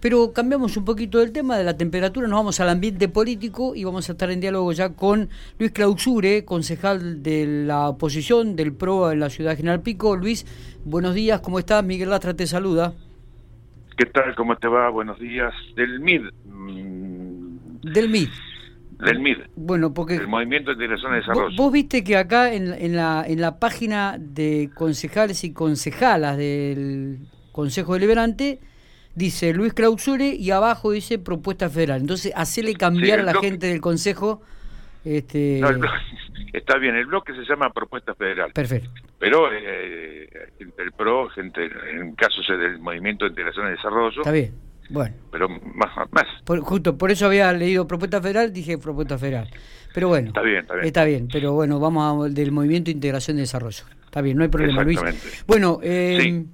Pero cambiamos un poquito del tema de la temperatura, nos vamos al ambiente político y vamos a estar en diálogo ya con Luis Clausure, concejal de la oposición del PRO en la ciudad de General Pico. Luis, buenos días, ¿cómo estás? Miguel Lastra te saluda. ¿Qué tal? ¿Cómo te va? Buenos días. Del MID. Del MID. Del MID. Bueno, porque... El Movimiento de Integración de Desarrollo. Vos, viste que acá en, en, la, en la página de concejales y concejalas del Consejo Deliberante dice Luis Clausure y abajo dice propuesta federal. Entonces, hacele cambiar a la gente del Consejo... Este... está bien, el bloque se llama propuesta federal. Perfecto. Pero eh, el PRO, gente, en caso del Movimiento de Integración y Desarrollo... Está bien bueno. Pero más. más. justo, por eso había leído propuesta federal, dije propuesta federal. Pero bueno. Está bien, está bien. Está bien, pero bueno, vamos a, del Movimiento de Integración y Desarrollo. Está bien, no hay problema, Luis. Bueno, eh,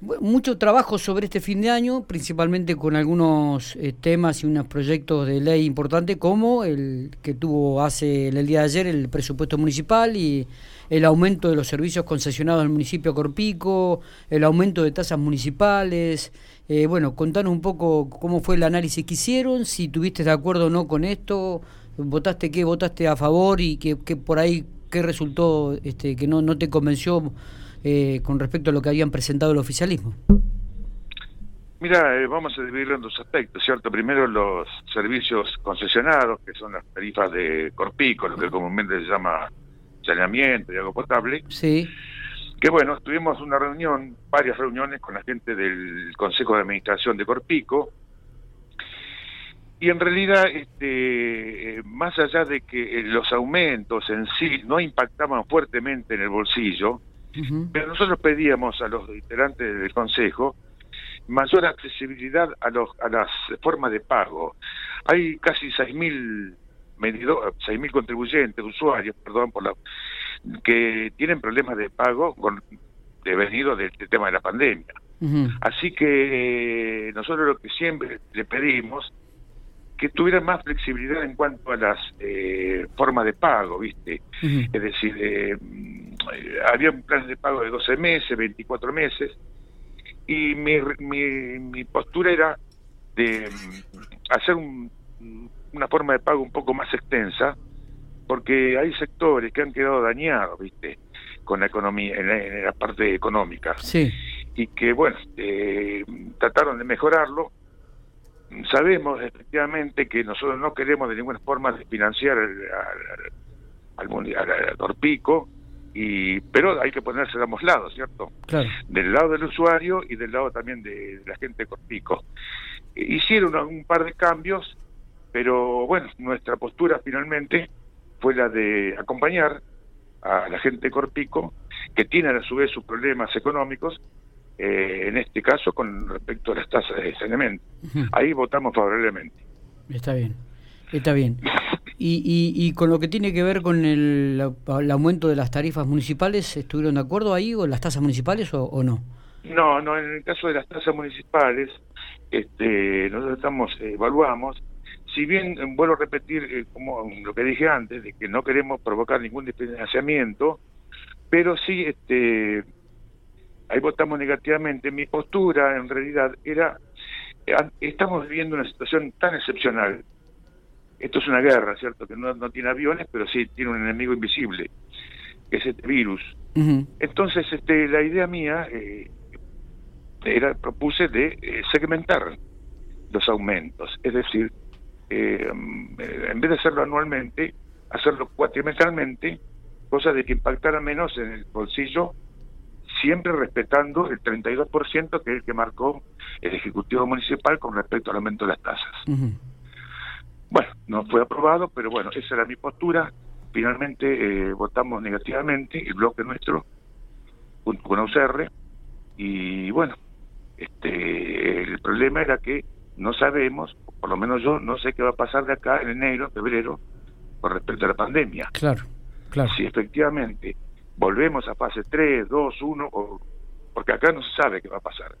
mucho trabajo sobre este fin de año, principalmente con algunos eh, temas y unos proyectos de ley importantes, como el que tuvo hace el día de ayer el presupuesto municipal y el aumento de los servicios concesionados al municipio Corpico, el aumento de tasas municipales. Eh, bueno, contanos un poco cómo fue el análisis que hicieron, si tuviste de acuerdo o no con esto, votaste qué, votaste a favor y que, por ahí qué resultó este, que no, no te convenció eh, con respecto a lo que habían presentado el oficialismo. Mira, eh, vamos a dividirlo en dos aspectos, ¿cierto? Primero los servicios concesionados, que son las tarifas de Corpico, lo que comúnmente se llama saneamiento y agua potable. Sí. Que bueno, tuvimos una reunión, varias reuniones con la gente del Consejo de Administración de Corpico, y en realidad, este, más allá de que los aumentos en sí no impactaban fuertemente en el bolsillo, pero nosotros pedíamos a los integrantes del Consejo mayor accesibilidad a, los, a las formas de pago. Hay casi 6.000 6.000 contribuyentes, usuarios, perdón, por la, que tienen problemas de pago con, devenido del, tema de la pandemia. Así que eh, nosotros lo que siempre le pedimos que tuviera más flexibilidad en cuanto a las eh, formas de pago, ¿viste? Es decir, eh, había un plan de pago de 12 meses, 24 meses, y mi, mi, mi postura era de mm, hacer un, una forma de pago un poco más extensa, porque hay sectores que han quedado dañados, ¿viste? Con la economía, en la, parte económica. Sí. Y que, bueno, eh, trataron de mejorarlo. Sabemos efectivamente que nosotros no queremos de ninguna forma financiar al, al, al, al Torpico, y pero hay que ponerse de ambos lados, ¿cierto? Claro. Del lado del usuario y del lado también de, la gente de Corpico. hicieron un par de cambios, pero bueno, nuestra postura finalmente fue la de acompañar a la gente Corpico, que tienen a su vez sus problemas económicos, eh, en este caso con respecto a las tasas de saneamiento. Ahí votamos favorablemente. Está bien, está bien. Y, y, con lo que tiene que ver con el, aumento de las tarifas municipales, ¿estuvieron de acuerdo ahí o las tasas municipales o, no? No, no, en el caso de las tasas municipales, este, nosotros estamos, evaluamos, si bien, eh, vuelvo a repetir eh, como lo que dije antes, de que no queremos provocar ningún desfinanciamiento, pero sí, este, ahí votamos negativamente. Mi postura, en realidad, era, eh, estamos viviendo una situación tan excepcional esto es una guerra, ¿cierto? Que no, no tiene aviones, pero sí tiene un enemigo invisible, que es este virus. Entonces, este, la idea mía eh, era propuse de eh, segmentar los aumentos, es decir, eh, en vez de hacerlo anualmente, hacerlo cuatrimestralmente, cosa de que impactara menos en el bolsillo, siempre respetando el 32% que es el que marcó el Ejecutivo Municipal con respecto al aumento de las tasas. Bueno, no fue aprobado, pero bueno, esa era mi postura. Finalmente eh, votamos negativamente, el bloque nuestro, junto con UCR, y bueno, este el problema era que no sabemos, por lo menos yo no sé qué va a pasar de acá en enero, febrero, con respecto a la pandemia. Claro, claro. Si efectivamente volvemos a fase 3, 2, 1, o, porque acá no se sabe qué va a pasar.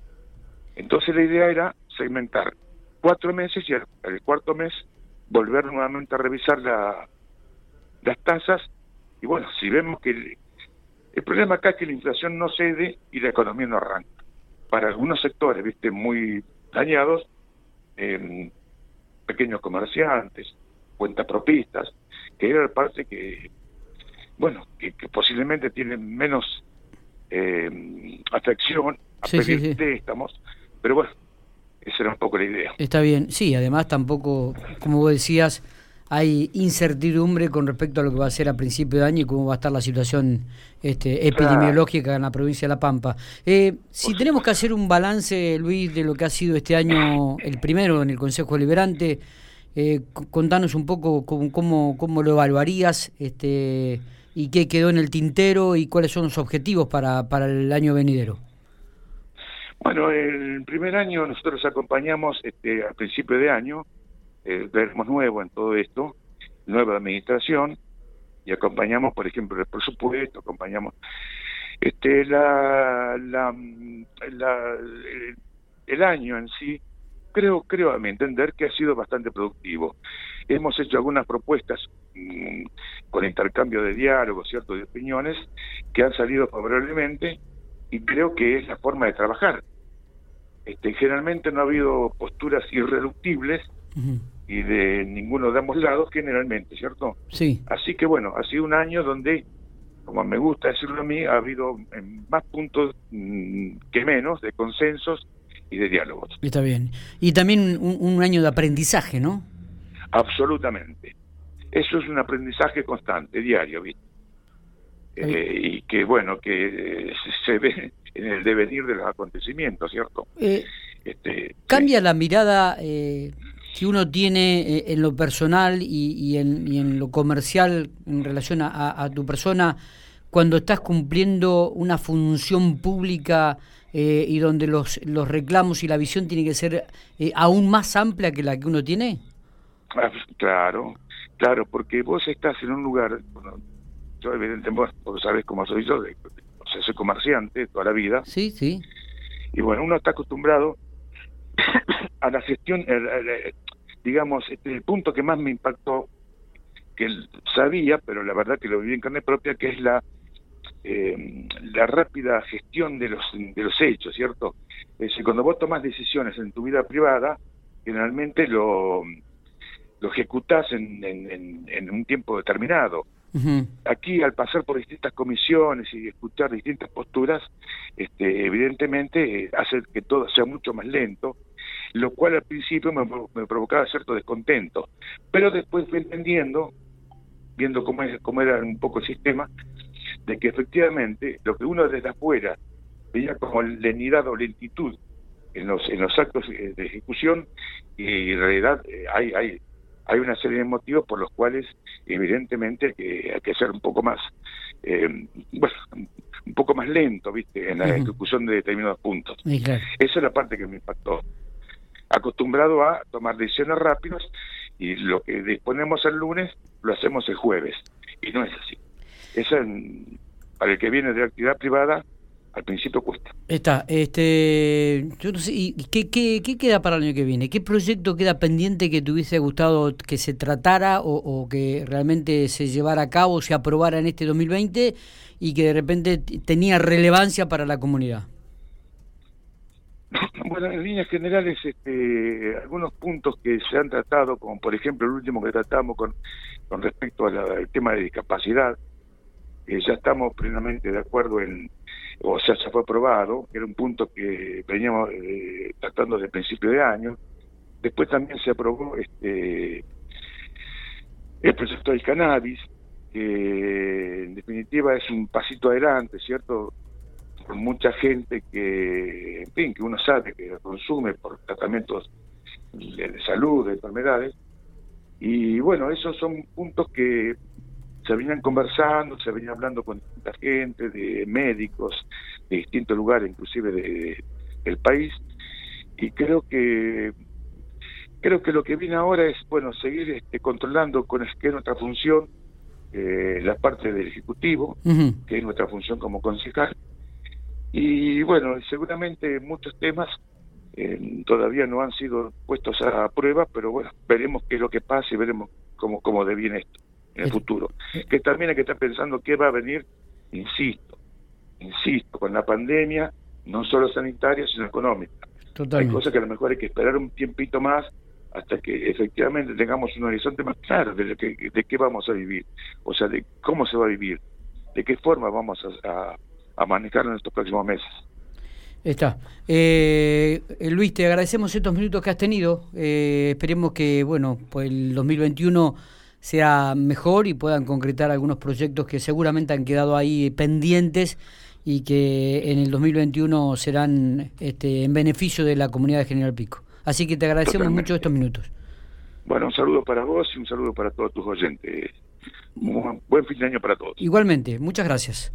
Entonces la idea era segmentar cuatro meses y el cuarto mes volver nuevamente a revisar la, las tasas. Y bueno, si vemos que el, problema acá es que la inflación no cede y la economía no arranca. Para algunos sectores, viste, muy dañados, em, pequeños comerciantes, cuentas propistas, que era la parte que, bueno, que, posiblemente tienen menos eh, atracción a sí, pedir préstamos, pero bueno, esa era un poco la idea. Está bien, sí, además tampoco, como vos decías, hay incertidumbre con respecto a lo que va a ser a principio de año y cómo va a estar la situación este, epidemiológica en la provincia de La Pampa. Eh, si tenemos que hacer un balance, Luis, de lo que ha sido este año, el primero en el Consejo Liberante, eh, contanos un poco cómo, cómo, lo evaluarías este, y qué quedó en el tintero y cuáles son los objetivos para, para el año venidero. Bueno, el primer año nosotros acompañamos este, a principio de año eh, nuevo en todo esto, nueva administración, y acompañamos, por ejemplo, el presupuesto, acompañamos este la, el, año en sí, creo, creo a mi entender que ha sido bastante productivo. Hemos hecho algunas propuestas mm, con intercambio de diálogo, cierto, de opiniones, que han salido favorablemente y creo que es la forma de trabajar. Este, generalmente no ha habido posturas irreductibles y de ninguno de ambos lados generalmente, ¿cierto? Sí. Así que bueno, ha sido un año donde, como me gusta decirlo a mí, ha habido más puntos mm, que menos de consensos y de diálogos. Está bien. Y también un, año de aprendizaje, ¿no? Absolutamente. Eso es un aprendizaje constante, diario, ¿viste? Eh, y que bueno, que se ve en el devenir de los acontecimientos, ¿cierto? Eh, este, cambia la mirada eh, que uno tiene eh, en lo personal y, en, lo comercial en relación a, tu persona cuando estás cumpliendo una función pública eh, y donde los, los reclamos y la visión tiene que ser eh, aún más amplia que la que uno tiene? Ah, claro, claro, porque vos estás en un lugar, yo evidentemente, vos sabés cómo soy yo, o sea, soy comerciante toda la vida. Sí, sí. Y bueno, uno está acostumbrado a la gestión, digamos, este, el punto que más me impactó, que él sabía, pero la verdad que lo viví en carne propia, que es la eh, la rápida gestión de los de los hechos, ¿cierto? Es decir, cuando vos tomas decisiones en tu vida privada, generalmente lo, lo ejecutás en, en, un tiempo determinado. Aquí, al pasar por distintas comisiones y escuchar distintas posturas, este, evidentemente eh, hace que todo sea mucho más lento lo cual al principio me, provocaba cierto descontento, pero después fui entendiendo, viendo cómo, es, cómo era un poco el sistema, de que efectivamente lo que uno desde afuera veía como lenidad o lentitud en los en los actos de ejecución y en realidad eh, hay hay hay una serie de motivos por los cuales evidentemente que hay que ser un poco más eh, bueno un poco más lento viste en la ejecución de determinados puntos. Esa es la parte que me impactó. Acostumbrado a tomar decisiones rápidas y lo que disponemos el lunes lo hacemos el jueves. Y no es así. Eso para el que viene de actividad privada al principio cuesta. Está, este, yo no sé, ¿y qué, qué, qué, queda para el año que viene? ¿Qué proyecto queda pendiente que te hubiese gustado que se tratara o, o que realmente se llevara a cabo, se aprobara en este 2020 y que de repente tenía relevancia para la comunidad? Bueno, en líneas generales, este, algunos puntos que se han tratado, como por ejemplo el último que tratamos con, con respecto al tema de discapacidad, eh, ya estamos plenamente de acuerdo en, o sea, se fue aprobado, que era un punto que veníamos eh, tratando desde el principio de año. Después también se aprobó este el proyecto del cannabis, que en definitiva es un pasito adelante, ¿cierto? con mucha gente que, en fin, que uno sabe que consume por tratamientos de, salud, de enfermedades. Y bueno, esos son puntos que se venían conversando, se venía hablando con distinta gente, de médicos, de distintos lugares, inclusive de, del país. Y creo que creo que lo que viene ahora es bueno seguir este, controlando con es que es nuestra función eh, la parte del ejecutivo que es nuestra función como concejal. Y bueno, seguramente muchos temas eh, todavía no han sido puestos a prueba, pero bueno, veremos qué es lo que pasa y veremos cómo, cómo deviene esto en el futuro. Que también hay que estar pensando qué va a venir, insisto, insisto, con la pandemia, no solo sanitaria, sino económica. Hay cosas que a lo mejor hay que esperar un tiempito más hasta que efectivamente tengamos un horizonte más claro de, que, de qué vamos a vivir, o sea, de cómo se va a vivir, de qué forma vamos a, a, manejarlo en estos próximos meses. Está. Eh, Luis, te agradecemos estos minutos que has tenido. Eh, esperemos que, bueno, pues el 2021 sea mejor y puedan concretar algunos proyectos que seguramente han quedado ahí pendientes y que en el 2021 serán este, en beneficio de la comunidad de General Pico. Así que te agradecemos mucho estos minutos. Bueno, un saludo para vos y un saludo para todos tus oyentes. Un buen fin de año para todos. Igualmente, muchas gracias.